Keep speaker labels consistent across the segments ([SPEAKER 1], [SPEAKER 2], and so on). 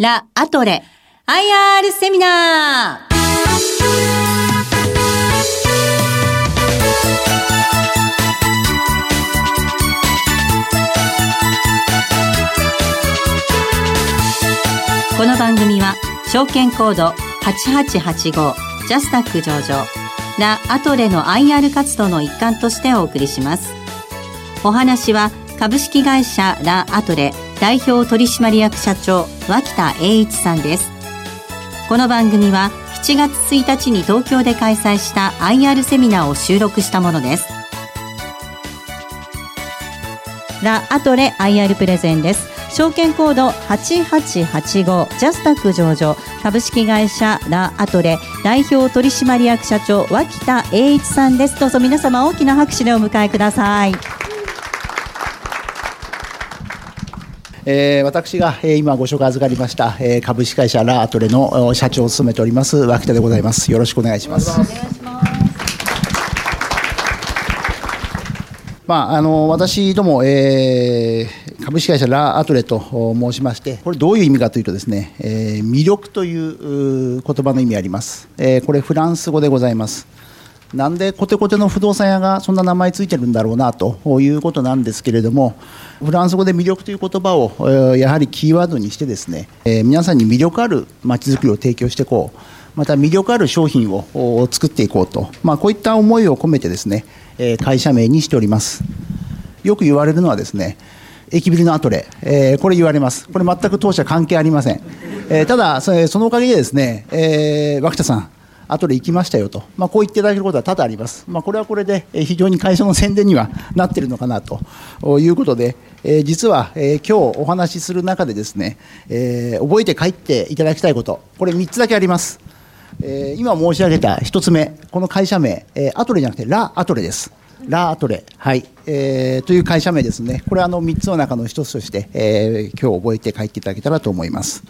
[SPEAKER 1] ラ・アトレ IR セミナー。この番組は証券コード8885ジャスタック上場ラ・アトレの IR 活動の一環としてお送りします。お話は株式会社ラ・アトレ代表取締役社長脇田栄一さんです。この番組は7月1日に東京で開催した IR セミナーを収録したものです。ラ・アトレ IR プレゼンです。証券コード8885ジャスタック上場。株式会社ラ・アトレ代表取締役社長脇田栄一さんです。どうぞ皆様大きな拍手でお迎えください。
[SPEAKER 2] えー、私が、えー、今ご紹介預かりました、えー、株式会社ラアトレの社長を務めております脇田でございます。よろしくお願いします。まあ、あの私ども、えー、株式会社ラアトレと申しましてこれどういう意味かというとですね、えー、魅力という言葉の意味あります、えー、これフランス語でございますなんでコテコテの不動産屋がそんな名前ついてるんだろうなということなんですけれどもフランス語で魅力という言葉をやはりキーワードにしてですね皆さんに魅力あるまちづくりを提供していこう。また魅力ある商品を作っていこうと、まあ、こういった思いを込めてですね会社名にしております。よく言われるのはですね駅ビルのアトレ、えー、これ言われます、これ全く当社関係ありません、えー、ただそのおかげでですね、えー、脇田さん、後で行きましたよと、まあ、こう言っていただけることは多々あります、まあ、これはこれで非常に会社の宣伝にはなっているのかなということで、えー、実は、えー、今日お話しする中でですね、えー、覚えて帰っていただきたいこと、これ3つだけあります。え今申し上げた1つ目、この会社名、えアトレじゃなくてラ・アトレです。ラ・アトレ、はいえー、という会社名ですね、これはあの3つの中の1つとして、えー、今日覚えて帰っていただけたらと思います。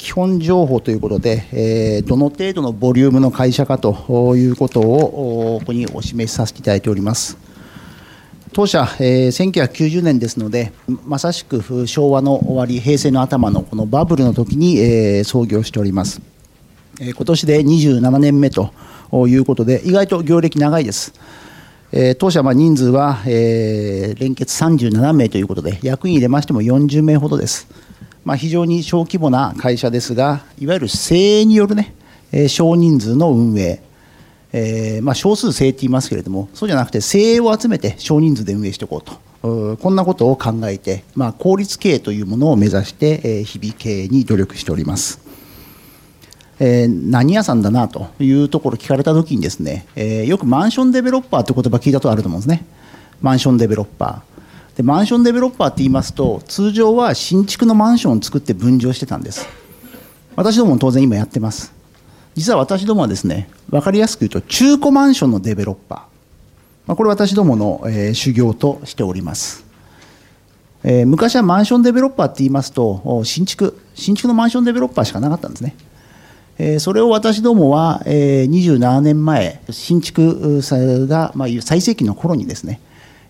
[SPEAKER 2] 基本情報ということで、えー、どの程度のボリュームの会社かということをここにお示しさせていただいております。当社、えー、1990年ですので、まさしく昭和の終わり、平成の頭のこのバブルの時に、えー、創業しております。えー、今年で27年目ということで、意外と業歴長いです。えー、当社は人数は、えー、連結37名ということで、役員入れましても40名ほどです。まあ、非常に小規模な会社ですが、いわゆる精鋭によるね、えー、少人数の運営、えーまあ、少数精鋭って言いますけれども、そうじゃなくて、精鋭を集めて少人数で運営していこうと、こんなことを考えて、まあ、効率経営というものを目指して、えー、日々経営に努力しております。えー、何屋さんだなというところ聞かれたときにですね、えー、よくマンションデベロッパーという言葉聞いたことあると思うんですね。マンションデベロッパー。でマンションデベロッパーって言いますと通常は新築のマンションを作って分譲してたんです。私どもも当然今やってます。実は私どもはですね分かりやすく言うと中古マンションのデベロッパー、まあ、これ私どもの、えー、修行としております。えー、昔はマンションデベロッパーって言いますと新築新築のマンションデベロッパーしかなかったんですね、え、それを私どもは、え、27年前新築が、ま、最盛期の頃にですね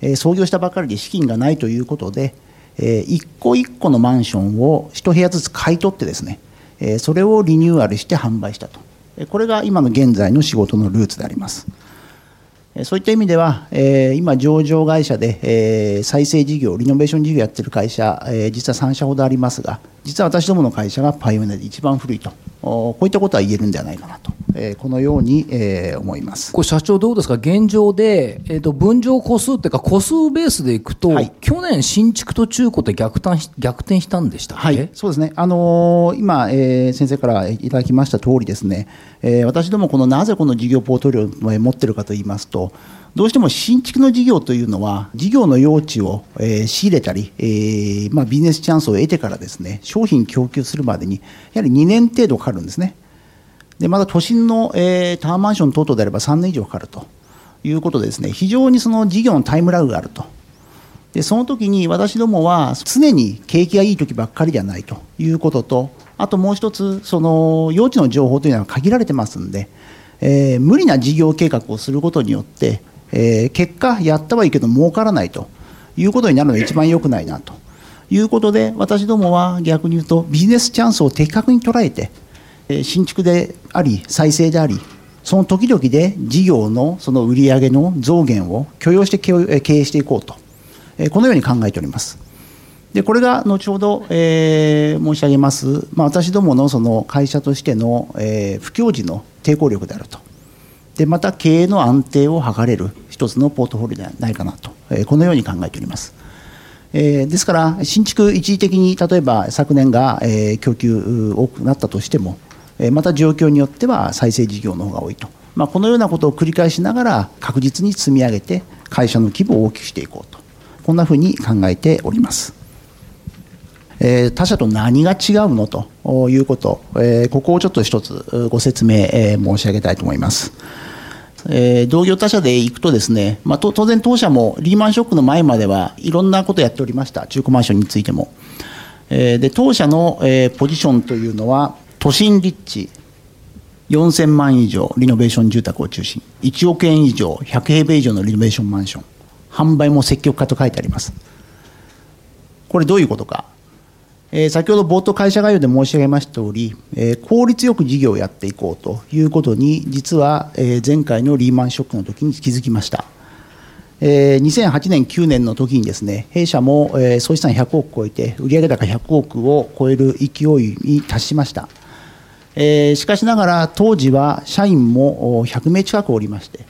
[SPEAKER 2] え創業したばかりで資金がないということで、え一個一個のマンションを1部屋ずつ買い取ってですね、えそれをリニューアルして販売したと。これが今の現在の仕事のルーツであります。そういった意味では、え今上場会社で、え再生事業リノベーション事業やってる会社、え実は3社ほどありますが実は私どもの会社がパイオニアで一番古いと。こういったことは言えるんではないかなと。えー、このように、えー、思います。
[SPEAKER 3] これ社長どうですか？現状で、えーと、分譲個数っていうか個数ベースでいくと、はい、去年新築と中古って逆転逆転したんでした
[SPEAKER 2] はい。そうですね。あのー、今、えー、先生からいただきました通りですね、えー、私どもこのなぜこの事業ポートリオを持ってるかと言いますとどうしても新築の事業というのは事業の用地を、えー、仕入れたり、えーまあ、ビジネスチャンスを得てからですね商品供給するまでにやはり2年程度かかるんですね。でまた都心の、えー、タワーマンション等々であれば3年以上かかるということでですね非常にその事業のタイムラグがあるとでその時に私どもは常に景気がいい時ばっかりではないということとあともう一つその用地の情報というのは限られてますんで、えー、無理な事業計画をすることによって、えー、結果やったはいいけど儲からないということになるのが一番良くないなということで私どもは逆に言うとビジネスチャンスを的確に捉えてえ新築であり再生でありその時々で事業のその売上の増減を許容して経営していこうとえこのように考えております。でこれが後ほど、えー、申し上げます、まあ、私どものその会社としての、えー、不況時の抵抗力であるとでまた経営の安定を図れる一つのポートフォリオではないかなと、え、このように考えております。え、ですから新築一時的に例えば昨年が、え、供給多くなったとしても、え、また状況によっては再生事業の方が多いと、まあ、このようなことを繰り返しながら確実に積み上げて会社の規模を大きくしていこうとこんなふうに考えております。え、他社と何が違うのということ、え、ここをちょっと一つご説明、申し上げたいと思います。えー、同業他社で行くとですね、まあ、当然当社もリーマンショックの前まではいろんなことをやっておりました。中古マンションについても、えー、で当社の、えー、ポジションというのは都心立地4000万以上リノベーション住宅を中心1億円以上100平米以上のリノベーションマンション。販売も積極化と書いてあります。これどういうことか。え、先ほど冒頭会社概要で申し上げました通り、え、効率よく事業をやっていこうということに実は、え、前回のリーマンショックの時に気づきました、え、2008年9年の時にですね弊社も、え、総資産100億超えて売上高100億を超える勢いに達しました、え、しかしながら当時は社員も100名近くおりまして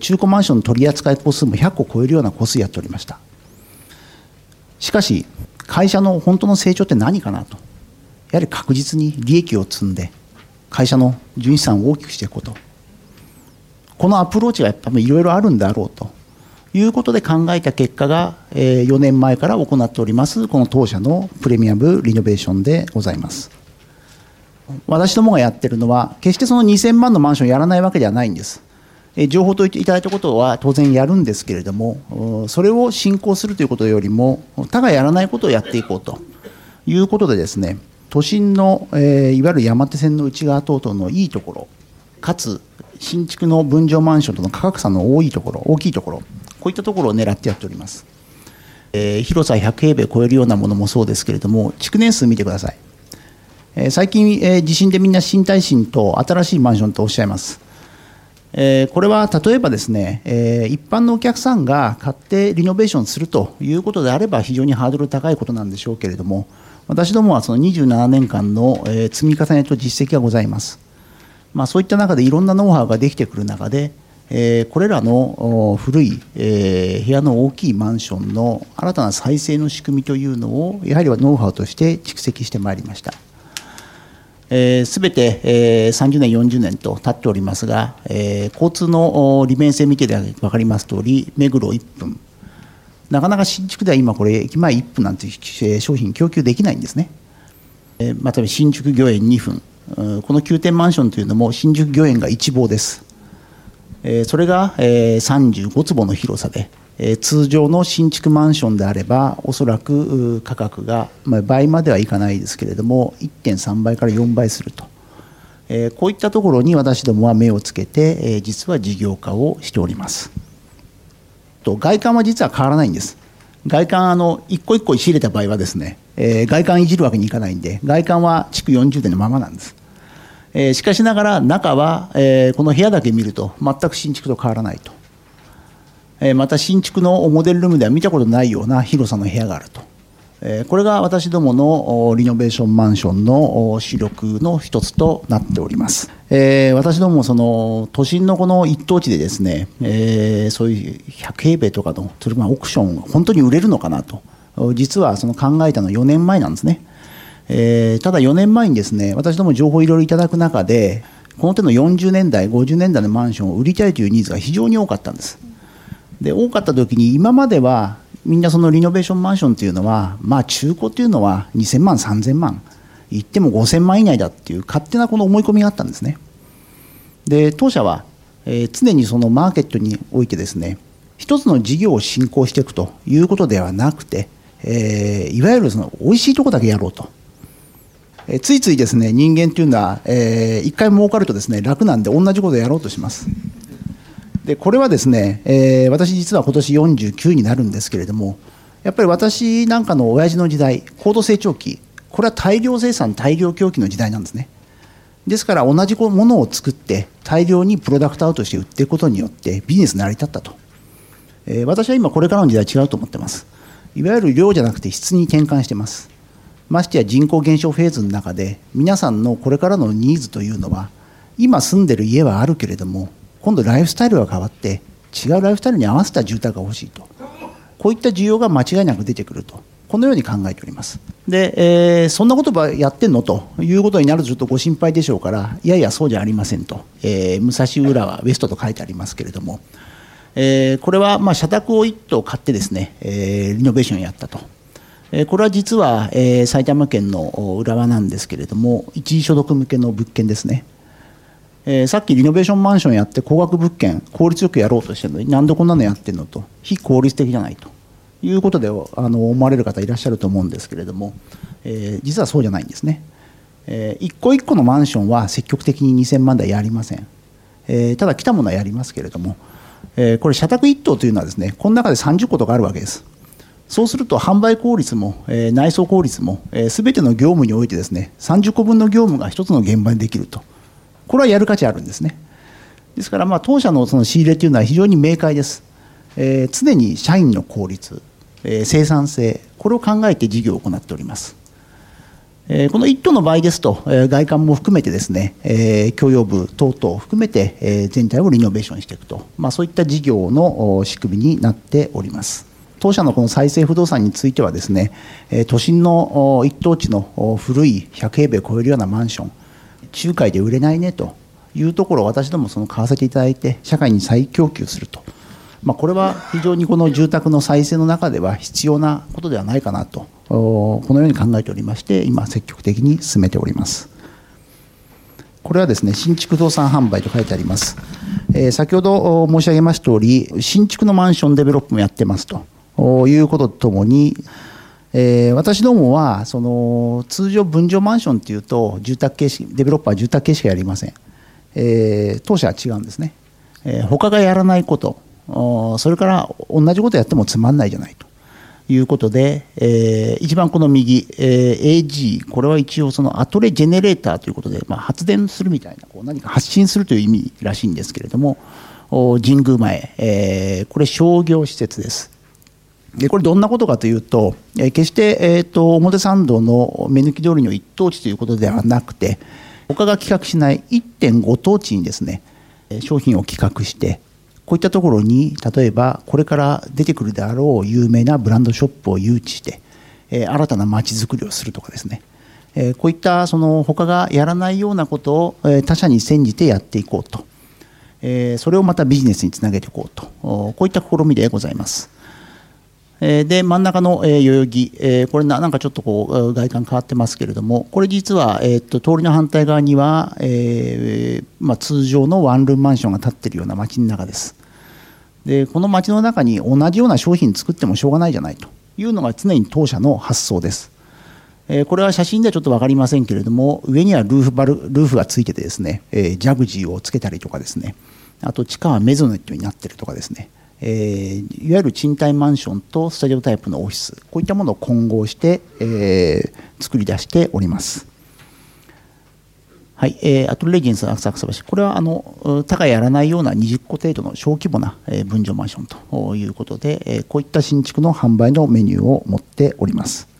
[SPEAKER 2] 中古マンションの取り扱い個数も100個超えるような個数やっておりました。しかし会社の本当の成長って何かなと。やはり確実に利益を積んで会社の純資産を大きくしていくこと。このアプローチがやっぱりいろいろあるんだろうと。いうことで考えた結果が4年前から行っておりますこの当社のプレミアムリノベーションでございます。私どもがやってるのは決してその2000万のマンションやらないわけではないんです。情報といただいたことは当然やるんですけれども、それを進行するということよりも、他がやらないことをやっていこうということでですね、都心の、えいわゆる山手線の内側等々のいいところ、かつ新築の分譲マンションとの価格差の多いところ、大きいところ、こういったところを狙ってやっております。え、広さ100平米を超えるようなものもそうですけれども、築年数見てください。え、最近、え、地震でみんな新耐震と新しいマンションとおっしゃいます。えこれは例えばですね、え一般のお客さんが買ってリノベーションするということであれば非常にハードル高いことなんでしょうけれども私どもはその27年間の、積み重ねと実績がございます、まあ、そういった中でいろんなノウハウができてくる中で、えこれらの古い、え部屋の大きいマンションの新たな再生の仕組みというのをやはりはノウハウとして蓄積してまいりました。す、えー、べ、て、え、30年、40年と経っておりますが、え、交通の利便性見てで分かりますとおり、目黒1分、なかなか新築では今、これ、駅前1分なんていう商品供給できないんですね。えー、また新宿御苑2分、この9点マンションというのも新宿御苑が一望です。え、それが、え、35坪の広さで、え通常の新築マンションであればおそらく価格が、まあ、倍まではいかないですけれども1.3倍から4倍すると、えこういったところに私どもは目をつけて、え実は事業化をしております。と外観は実は変わらないんです。外観あの一個一個仕入れた場合はですね、え外観いじるわけにいかないんで外観は築40年のままなんです、えしかしながら中は、えこの部屋だけ見ると全く新築と変わらないと。また新築のモデルルームでは見たことないような広さの部屋があると。これが私どものリノベーションマンションの主力の一つとなっております。えー、私どもその都心のこの一等地でですね、えー、そういう100平米とかのそれオークション本当に売れるのかなと実はその考えたの4年前なんですね、えー、ただ4年前にですね私ども情報をいろいろいただく中でこの手の40年代50年代のマンションを売りたいというニーズが非常に多かったんですで多かった時に今まではみんなそのリノベーションマンションっていうのはまあ中古っていうのは2000万3000万言っても5000万以内だっていう勝手なこの思い込みがあったんですね。で当社は、えー、常にそのマーケットにおいてですね一つの事業を進行していくということではなくて、えー、いわゆるその美味しいとこだけやろうと、えー、ついついですね人間っていうのは、えー、一回儲かるとですね楽なんで同じことをやろうとします。でこれはですね、えー、私実は今年49になるんですけれども、やっぱり私なんかの親父の時代高度成長期これは大量生産大量供給の時代なんですね。ですから同じものを作って大量にプロダクトアウトして売っていくことによってビジネス成り立ったと、えー、私は今これからの時代違うと思ってます。いわゆる量じゃなくて質に転換してます。ましてや人口減少フェーズの中で皆さんのこれからのニーズというのは今住んでる家はあるけれども今度ライフスタイルが変わって違うライフスタイルに合わせた住宅が欲しいと。こういった需要が間違いなく出てくると。このように考えております。で、えー、そんなことばやってんのと。いうことになるとちょっとご心配でしょうからいやいやそうじゃありませんと、えー、武蔵浦和ウエストと書いてありますけれども、えー、これはま社宅を1棟買ってですね、えー、リノベーションやったと。これは実は、え、埼玉県の浦和なんですけれども一時所得向けの物件ですね。えー、さっきリノベーションマンションやって高額物件効率よくやろうとしてるのになんでこんなのやってるのと。非効率的じゃないと。いうことであの思われる方いらっしゃると思うんですけれども、えー、実はそうじゃないんですね、えー、一個一個のマンションは積極的に2000万台やりません、えー、ただ来たものはやりますけれども、えー、これ社宅1棟というのはですねこの中で30個とかあるわけです。そうすると販売効率も、えー、内装効率も、えー、全ての業務においてですね30個分の業務が1つの現場にできると。これはやる価値あるんですね。ですから、まあ、当社のその仕入れというのは非常に明快です。えー、常に社員の効率、えー、生産性、これを考えて事業を行っております。えー、この1棟の場合ですと、えー、外観も含めてですね、えー、共用部等々を含めて、えー、全体をリノベーションしていくと、まあ、そういった事業の仕組みになっております。当社のこの再生不動産についてはですね、都心の一等地の古い100平米を超えるようなマンション、仲介で売れないねというところを私どもその買わせていただいて社会に再供給すると、まあ、これは非常にこの住宅の再生の中では必要なことではないかなとこのように考えておりまして今積極的に進めております。これはですね新築不動産販売と書いてあります、えー、先ほど申し上げました通り新築のマンションデベロップもやってますということとともにえー、私どもはその通常分譲マンションっていうと住宅形式デベロッパーは住宅形式やりません、えー、当社は違うんですね、えー、他がやらないこと。それから同じことやってもつまんないじゃないと。いうことで、えー、一番この右、えー、AG これは一応そのアトレジェネレーターということで、まあ、発電するみたいなこう何か発信するという意味らしいんですけれども神宮前、えー、これ商業施設です。これどんなことかというと、え決して、えーと、表参道の目抜き通りの一等地ということではなくて他が企画しない1.5等地にですね商品を企画してこういったところに例えばこれから出てくるであろう有名なブランドショップを誘致して、え新たな街づくりをするとかですね、えこういったその他がやらないようなことを、え他社に煎じてやっていこうと、えそれをまたビジネスにつなげていこうと。こういった試みでございます。で真ん中の代々木これなんかちょっとこう外観変わってますけれどもこれ実は、えー、と通りの反対側には、えま、通常のワンルームマンションが建っているような街の中です。でこの街の中に同じような商品作ってもしょうがないじゃないと。いうのが常に当社の発想です。これは写真ではちょっと分かりませんけれども上にはルーフバルルーフがついててですねジャグジーをつけたりとかですね。あと地下はメゾネットになってるとかですね。えー、いわゆる賃貸マンションとスタジオタイプのオフィスこういったものを混合して、えー、作り出しております。はい、えー、アトレジンス浅草橋、これはあの高やらないような20戸程度の小規模な、えー、分譲マンションということで、えー、こういった新築の販売のメニューを持っております。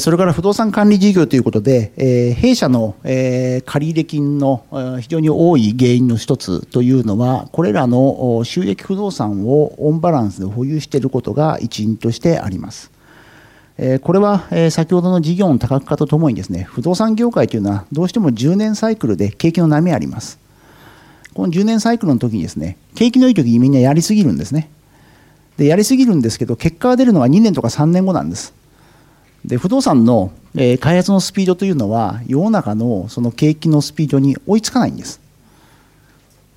[SPEAKER 2] それから不動産管理事業ということで、弊社の借入金の非常に多い原因の一つというのは、これらの収益不動産をオンバランスで保有していることが一因としてあります。これは先ほどの事業の多角化とともにですね、不動産業界というのはどうしても10年サイクルで景気の波あります。この10年サイクルの時にですね、景気のいい時にみんなやりすぎるんですね。で、やりすぎるんですけど、結果が出るのは2年とか3年後なんです。で不動産の、えー、開発のスピードというのは世の中のその景気のスピードに追いつかないんです。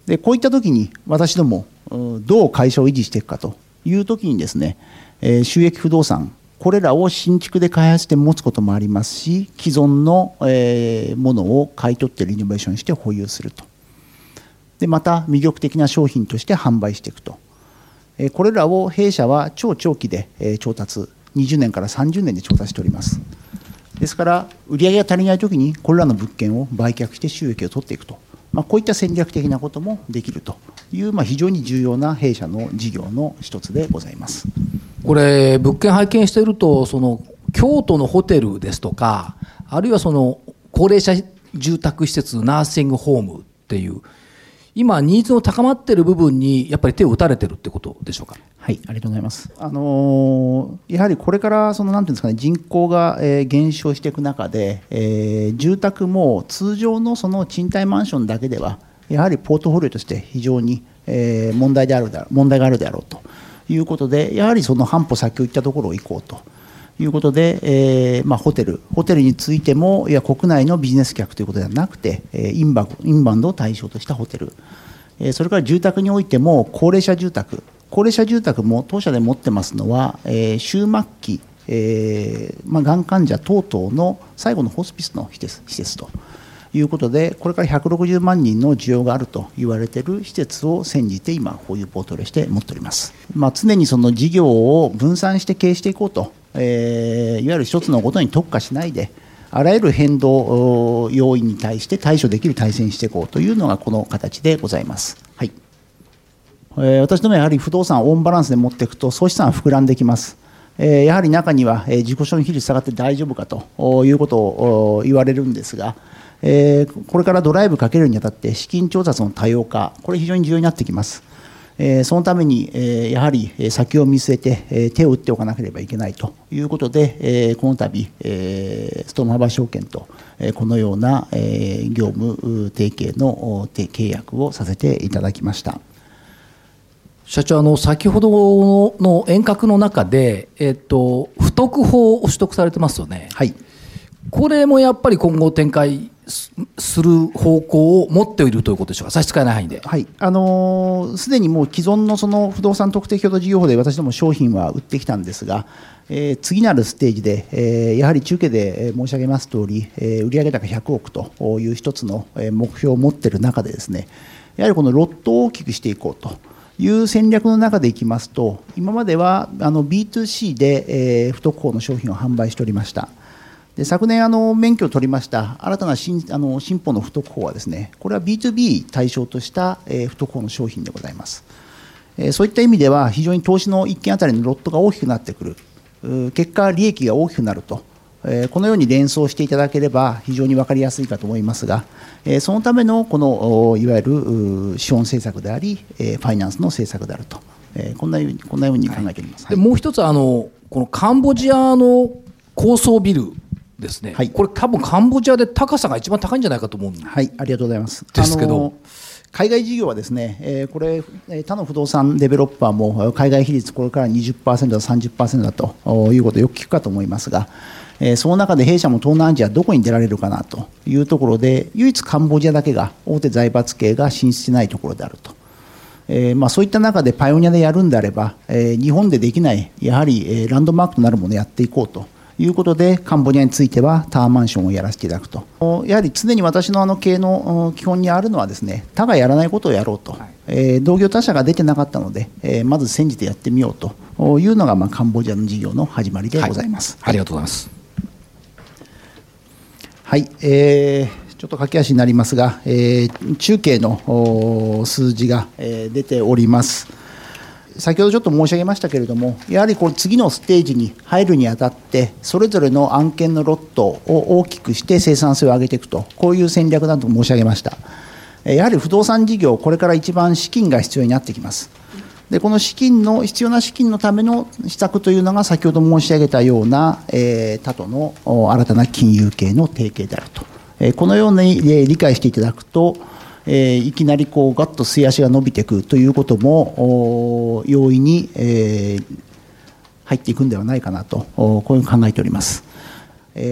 [SPEAKER 2] でこういった時に私どもどう会社を維持していくかという時にですね、えー、収益不動産これらを新築で開発して持つこともありますし既存の、えー、ものを買い取ってリノベーションして保有すると。でまた魅力的な商品として販売していくと。これらを弊社は超長期で調達、20年から30年で調達しております。ですから、売上が足りないときに、これらの物件を売却して収益を取っていくと、まあ、こういった戦略的なこともできるという、まあ、非常に重要な弊社の事業の一つでございます
[SPEAKER 3] これ、物件拝見していると、その京都のホテルですとか、あるいはその高齢者住宅施設、ナーシングホームっていう、今、ニーズの高まっている部分に、やっぱり手を打たれてるってことでしょうか？
[SPEAKER 2] はい、ありがとうございます。あのー、やはりこれからそのなんていうんですかね、人口が、えー、減少していく中で、えー、住宅も通常のその賃貸マンションだけでは、やはりポートフォリオとして非常に、えー、問題である問題があるであろうということで、やはりその半歩先を行ったところを行こうと。いうことで、えーまあ、ホテル、ホテルについても、いや国内のビジネス客ということではなくて、えー、インバインバウンドを対象としたホテル、えー、それから住宅においても、高齢者住宅、高齢者住宅も当社で持ってますのは、えー、終末期、えーまあ、がん患者等々の最後のホスピスの施設施設と。いうことで、これから160万人の需要があると言われている施設を先じて今、こういうポートレして持っております。まあ、常にその事業を分散して経営していこうとえー、いわゆる一つのことに特化しないで、あらゆる変動要因に対して対処できる体制にしていこうというのがこの形でございます。はいえー、私どもやはり不動産をオンバランスで持っていくと総資産は膨らんできます。えー、やはり中には、えー、自己消費比率下がって大丈夫かということを言われるんですが、えー、これからドライブかけるにあたって資金調達の多様化、これ非常に重要になってきます。えそのために、えやはり先を見据えて、え手を打っておかなければいけないということで、えこの度、えストームハバ証券と、えこのような、え業務提携の契約をさせていただきました。
[SPEAKER 3] 社長あの先ほどの遠隔の中で、えっと、不特法を取得されてますよね。
[SPEAKER 2] はい
[SPEAKER 3] これもやっぱり今後展開する方向を持っているということでしょうか、差し支えない範囲で。
[SPEAKER 2] はい、あのす、でにもう既存のその不動産特定共同事業法で私ども商品は売ってきたんですが、えー、次なるステージで、えー、やはり中継で申し上げますとおり、えー、売上高100億という一つの目標を持っている中でですね、やはりこのロットを大きくしていこうと。いう戦略の中でいきますと、今まではあの B2C で、えー、不特法の商品を販売しておりました。で昨年あの、免許を取りました新たな新あの新法の不特法はですねこれは B2B 対象とした、えー、不特法の商品でございます、えー、そういった意味では非常に投資の1件あたりのロットが大きくなってくる。結果、利益が大きくなると、えー、このように連想していただければ非常に分かりやすいかと思いますが、えー、そのためのこのいわゆる資本政策であり、えー、ファイナンスの政策であると、えー、こんなようにこんなように考えております、
[SPEAKER 3] はい、もう一つあのこのカンボジアの高層ビルですね、はい、これ多分カンボジアで高さが一番高いんじゃないかと思うん
[SPEAKER 2] はいありがとうございます。
[SPEAKER 3] ですけど。
[SPEAKER 2] 海外事業はですね、えー、これ他の不動産デベロッパーも海外比率これから20%だ30%だということをよく聞くかと思いますが、えー、その中で弊社も東南アジアどこに出られるかなというところで唯一カンボジアだけが大手財閥系が進出しないところであると。えーまあ、そういった中でパイオニアでやるんであれば、えー、日本でできないやはり、えー、ランドマークとなるものをやっていこうということで、カンボジアについてはタワーマンションをやらせていただくと。やはり常に私のあの経営の基本にあるのはですね、他がやらないことをやろうと。はい、えー、同業他社が出てなかったので、えー、まず先じてやってみようというのが、まあ、カンボジアの事業の始まりでございます。
[SPEAKER 3] はい、ありがとうございます。
[SPEAKER 2] はい、えー、ちょっと駆け足になりますが、えー、中継の数字が、えー、出ております。先ほどちょっと申し上げましたけれども、やはりこう次のステージに入るにあたって、それぞれの案件のロットを大きくして生産性を上げていくと、こういう戦略だと申し上げました。やはり不動産事業、これから一番資金が必要になってきます。でこの資金の必要な資金のための施策というのが先ほど申し上げたような、え、他との新たな金融系の提携であると、え、このように理解していただくと、え、いきなりこうガッと末足が伸びていくということも容易に、え、入っていくんではないかなとこういう考えております。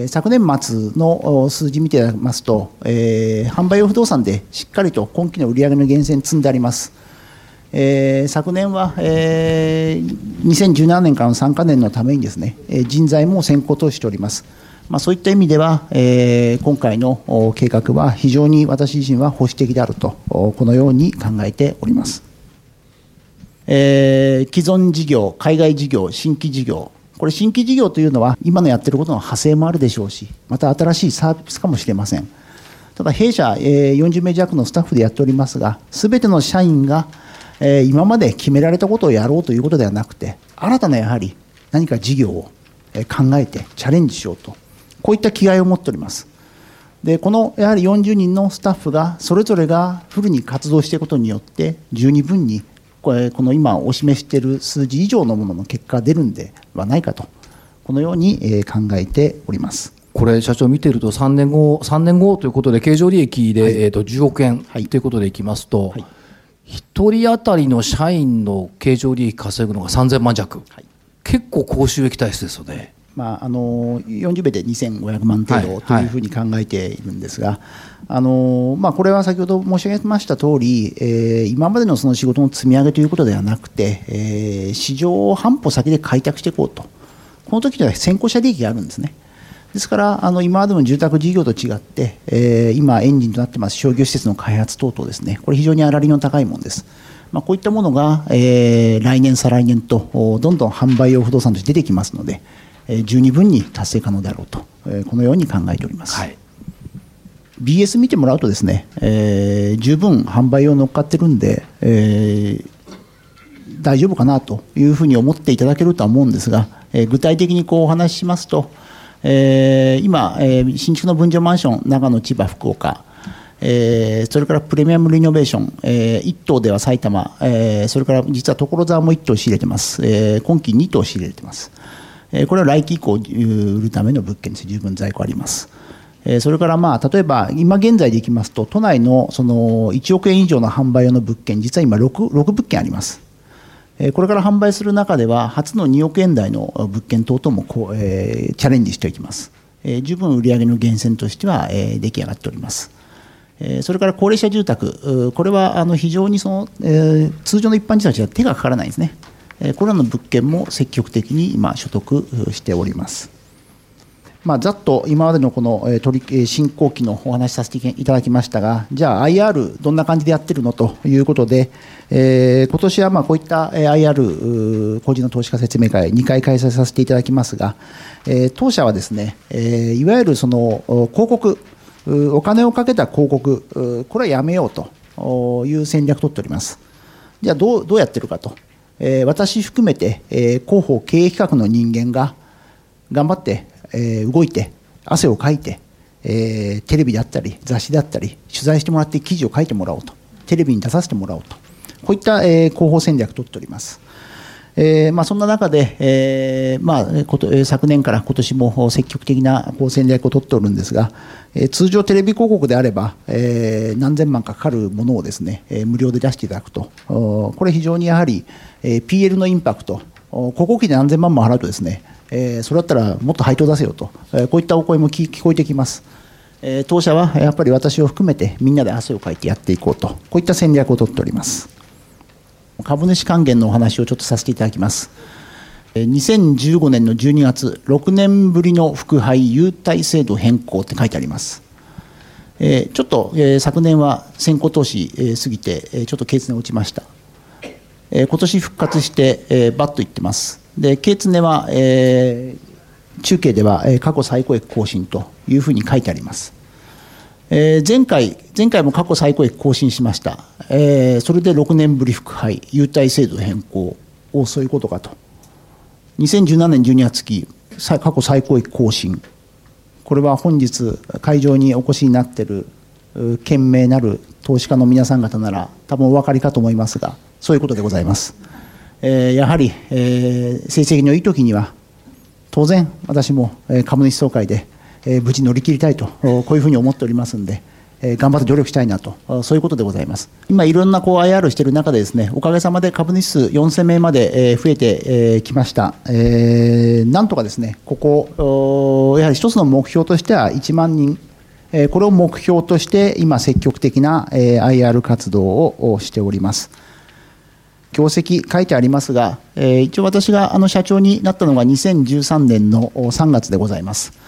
[SPEAKER 2] 昨年末の数字見ていただきますと、えー、販売用不動産でしっかりと今期の売上の源泉積んであります。えー、昨年は、えー、2017年からの3か年のためにですね、人材も先行投資しております。まあ、そういった意味では、えー、今回の計画は非常に私自身は保守的であると、このように考えております。えー、既存事業、海外事業、新規事業、これ新規事業というのは今のやってることの派生もあるでしょうし、また新しいサービスかもしれません。ただ弊社、40名弱のスタッフでやっておりますが、すべての社員が、今まで決められたことをやろうということではなくて、新たなやはり何か事業を考えてチャレンジしようと、こういった気概を持っております。でこのやはり40人のスタッフがそれぞれがフルに活動していくことによって十二分にこれこの今お示している数字以上のものの結果が出るんではないかとこのように考えております。
[SPEAKER 3] これ社長見てると3年後3年後ということで経常利益で、はい、えー、と10億円ということでいきますと、はい、1人当たりの社員の経常利益稼ぐのが3000万弱、はい、結構高収益体質ですよね。
[SPEAKER 2] まあ、あの40名で2500万程度というふうに考えているんですが、あのまあ、これは先ほど申し上げました通り、えー、今までのその仕事の積み上げということではなくて、えー、市場を半歩先で開拓していこうと、この時には先行者利益があるんですね。ですからあの今までの住宅事業と違って、えー、今エンジンとなってます商業施設の開発等々ですね。これ非常に粗利の高いものです、まあ、こういったものが、えー、来年再来年とどんどん販売用不動産として出てきますので、十二分に達成可能であろうと、このように考えております。はい BS 見てもらうとですね、えー、十分販売を乗っかってるんで、えー、大丈夫かなというふうに思っていただけるとは思うんですが、えー、具体的にこうお話ししますと、えー、今、えー、新築の分譲マンション長野、千葉、福岡、えー、それからプレミアムリノベーション、えー、1棟では埼玉、えー、それから実は所沢も1棟仕入れてます、えー、今期2棟仕入れてます。これは来期以降売るための物件です十分在庫あります。それからまあ例えば今現在でいきますと都内のその1億円以上の販売用の物件実は今 6, 6物件あります。これから販売する中では初の2億円台の物件等々もこう、えー、チャレンジしていきます。え十分売上の源泉としては、えー、出来上がっております。それから高齢者住宅、これはあの非常にその、えー、通常の一般住宅は手がかからないんですね。これらの物件も積極的に今所得しております。まあ、ざっと今までのこの取進行期のお話しさせていただきましたが、じゃあ IR どんな感じでやってるの？ということで、えー、今年はまあこういった IR 個人の投資家説明会2回開催させていただきますが、えー、当社はですね、えー、いわゆるその広告、お金をかけた広告、これはやめようという戦略を取っております。じゃあどうどうやってるかと。え私含めて、え広報経営企画の人間が頑張って、え動いて汗をかいて、えテレビであったり雑誌であったり取材してもらって記事を書いてもらおうとテレビに出させてもらおうとこういった、え広報戦略を取っております。えーまあ、そんな中で、えーまあ、こと昨年から今年も積極的な戦略を取っておるんですが、えー、通常テレビ広告であれば、えー、何千万かかるものをですね、えー、無料で出していただくとこれ非常にやはり、えー、PL のインパクト広告費で何千万も払うとですね、えー、それだったらもっと配当出せよと、えー、こういったお声も聞こえてきます。えー、当社はやっぱり私を含めてみんなで汗をかいてやっていこうとこういった戦略を取っております。株主還元のお話をちょっとさせていただきます。2015年の12月、6年ぶりの副配優待制度変更って書いてあります。えちょっと、え昨年は先行投資、え過ぎて、えちょっと経常落ちました。え今年復活して、えバッといってます。で、経常は、え中継では、過去最高益更新というふうに書いてあります。え前回、前回も過去最高益更新しました。えそれで6年ぶり復配、優待制度変更をそういうことかと。2017年12月期、過去最高益更新。これは本日会場にお越しになっている賢明なる投資家の皆さん方なら多分お分かりかと思いますが、そういうことでございます。えやはり、え成績のいい時には、当然私も株主総会でえ無事乗り切りたいと、こういうふうに思っておりますんで、え頑張って努力したいなと、そういうことでございます。今、いろんなこう IR している中で、ですねおかげさまで株主数4000名まで増えてきました。えー、なんとかですね、ここ、やはり一つの目標としては1万人、これを目標として、今、積極的な IR 活動をしております。業績書いてありますが、一応私があの社長になったのが2013年の3月でございます。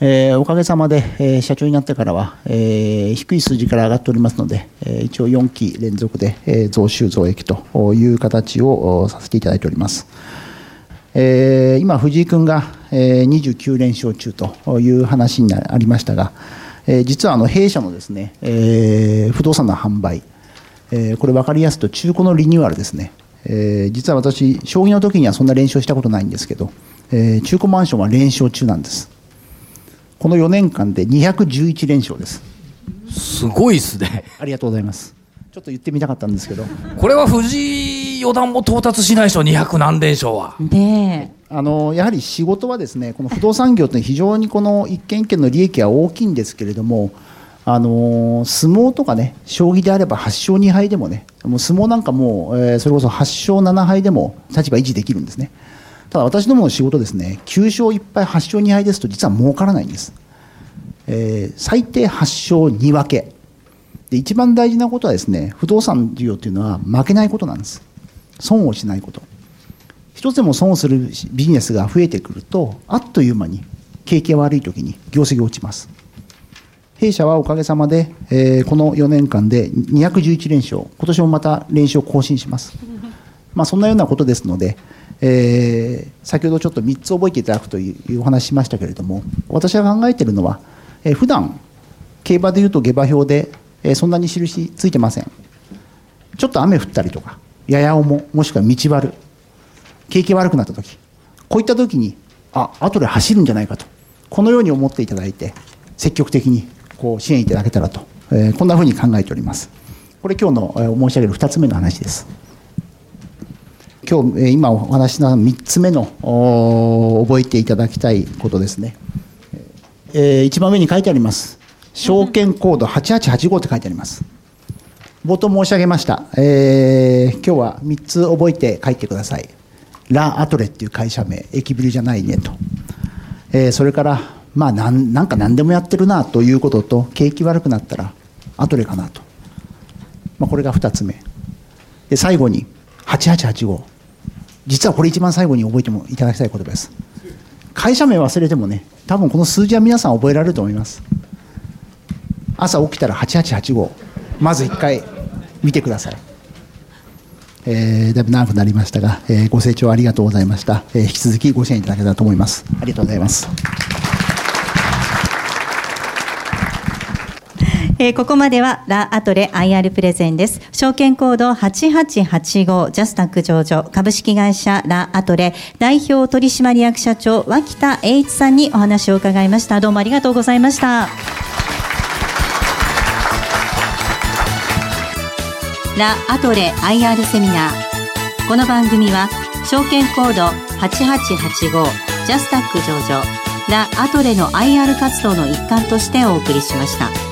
[SPEAKER 2] えー、おかげさまで、えー、社長になってからは、えー、低い数字から上がっておりますので、え、一応4期連続で、え、増収増益という形をさせていただいております。え、今、藤井君が、えー、29連勝中という話になりましたが、え、実はあの弊社のですね、え、不動産の販売、え、これ分かりやすくと中古のリニューアルですね、え、実は私、将棋の時にはそんな連勝したことないんですけど、え、中古マンションは連勝中なんです。この4年間で211連勝です。
[SPEAKER 3] すごいですね。
[SPEAKER 2] ありがとうございます。ちょっと言ってみたかったんですけど。
[SPEAKER 3] これは藤井四段も到達しないでしょ、200何連勝は。
[SPEAKER 1] ね
[SPEAKER 2] あのやはり仕事はですね、この不動産業って非常にこの一件一件の利益は大きいんですけれども、あの相撲とかね、将棋であれば8勝2敗でもね、もう相撲なんかもう、えー、それこそ8勝7敗でも立場維持できるんですね。ただ私どもの仕事ですね、9勝1敗、8勝2敗ですと実は儲からないんです。えー、最低8勝2分け。で一番大事なことはですね、不動産事業というのは負けないことなんです。損をしないこと。一つでも損をするビジネスが増えてくると、あっという間に景気悪い時に業績が落ちます。弊社はおかげさまで、えー、この4年間で211連勝、今年もまた連勝更新します。まあ、そんなようなことですので、えー、先ほどちょっと3つ覚えていただくというお話しましたけれども私が考えているのは、えー、普段競馬でいうと下馬評で、えー、そんなに印ついてません。ちょっと雨降ったりとかやや重もしくは道悪景気悪くなった時こういった時にあ後で走るんじゃないかとこのように思っていただいて積極的にこう支援いただけたらと、えー、こんなふうに考えております。これ今日の、え、申し上げる2つ目の話です。今日今お話しな3つ目の覚えていただきたいことですね、えー、一番上に書いてあります。証券コード8885って書いてあります。冒頭申し上げました、えー、今日は3つ覚えて書いてください。ラ・アトレっていう会社名。駅ビルじゃないねと、えー、それからまあなんなんか何でもやってるなということと景気悪くなったらアトレかなと、まあ、これが2つ目。で最後に8885実はこれ一番最後に覚えてもいただきたい言葉です。会社名忘れてもね多分この数字は皆さん覚えられると思います。朝起きたら8885まず1回見てください。えー、だいぶ長くなりましたが、えー、ご清聴ありがとうございました、えー、引き続きご支援いただけたらと思います。ありがとうございます。
[SPEAKER 1] えー、ここまではラ・アトレ IR プレゼンです。証券コード8885ジャスタック上場株式会社ラ・アトレ代表取締役社長脇田栄一さんにお話を伺いました。どうもありがとうございました。ラ・アトレ IR セミナー。この番組は証券コード8885ジャスタック上場ラ・アトレの IR 活動の一環としてお送りしました。